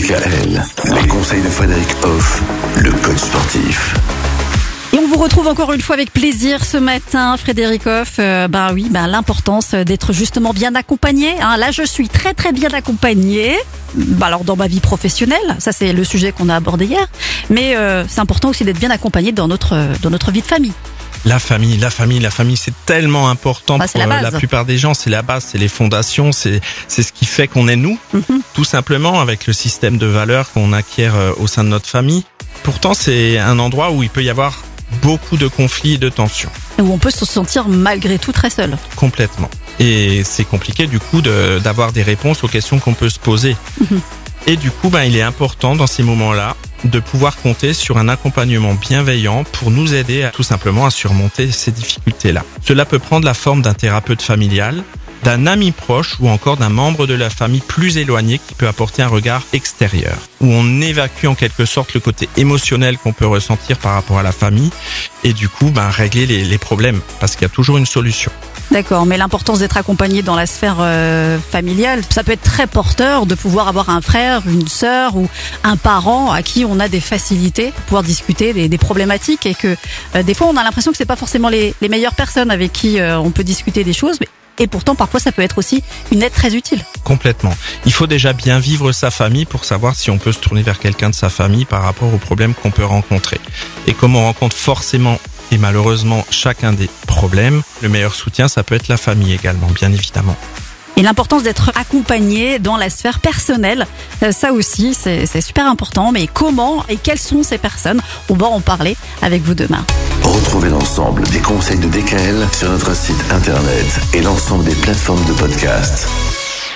DKL, les conseils de Frédéric Hoff, le coach sportif. Et on vous retrouve encore une fois avec plaisir ce matin, Frédéric Hoff. Euh, ben oui, ben l'importance d'être justement bien accompagné. Hein. Là, je suis très très bien accompagné. Ben alors dans ma vie professionnelle, ça c'est le sujet qu'on a abordé hier. Mais euh, c'est important aussi d'être bien accompagné dans notre dans notre vie de famille. La famille, la famille, la famille, c'est tellement important Bah, pour la euh, la plupart des gens. C'est la base, c'est les fondations, c'est c'est ce qui fait qu'on est nous, Mhm. tout simplement avec le système de valeurs qu'on acquiert euh, au sein de notre famille. Pourtant, c'est un endroit où il peut y avoir beaucoup de conflits et de tensions, Où on peut se sentir malgré tout très seul. complètement. Et c'est compliqué du coup de- d'avoir des réponses aux questions qu'on peut se poser. Mhm. Et du coup, ben, il est important dans ces moments-là de pouvoir compter sur un accompagnement bienveillant pour nous aider à, tout simplement à surmonter ces difficultés-là. Cela peut prendre la forme d'un thérapeute familial, d'un ami proche ou encore d'un membre de la famille plus éloigné qui peut apporter un regard extérieur, où on évacue en quelque sorte le côté émotionnel qu'on peut ressentir par rapport à la famille et du coup ben, régler les, les problèmes parce qu'il y a toujours une solution. D'accord, mais l'importance d'être accompagné dans la sphère euh, familiale, ça peut être très porteur de pouvoir avoir un frère, une sœur ou un parent à qui on a des facilités pour pouvoir discuter des, des problématiques et que euh, des fois on a l'impression que c'est pas forcément les, les meilleures personnes avec qui euh, on peut discuter des choses, mais, et pourtant parfois ça peut être aussi une aide très utile. Complètement. Il faut déjà bien vivre sa famille pour savoir si on peut se tourner vers quelqu'un de sa famille par rapport aux problèmes qu'on peut rencontrer. Et comme on rencontre forcément et malheureusement chacun des problèmes, le meilleur soutien, ça peut être la famille également, bien évidemment. Et l'importance d'être accompagné dans la sphère personnelle, euh, ça aussi c'est c'est super important, mais comment et quelles sont ces personnes? On va en parler avec vous demain. Retrouvez l'ensemble des conseils de DKL sur notre site internet et l'ensemble des plateformes de podcast.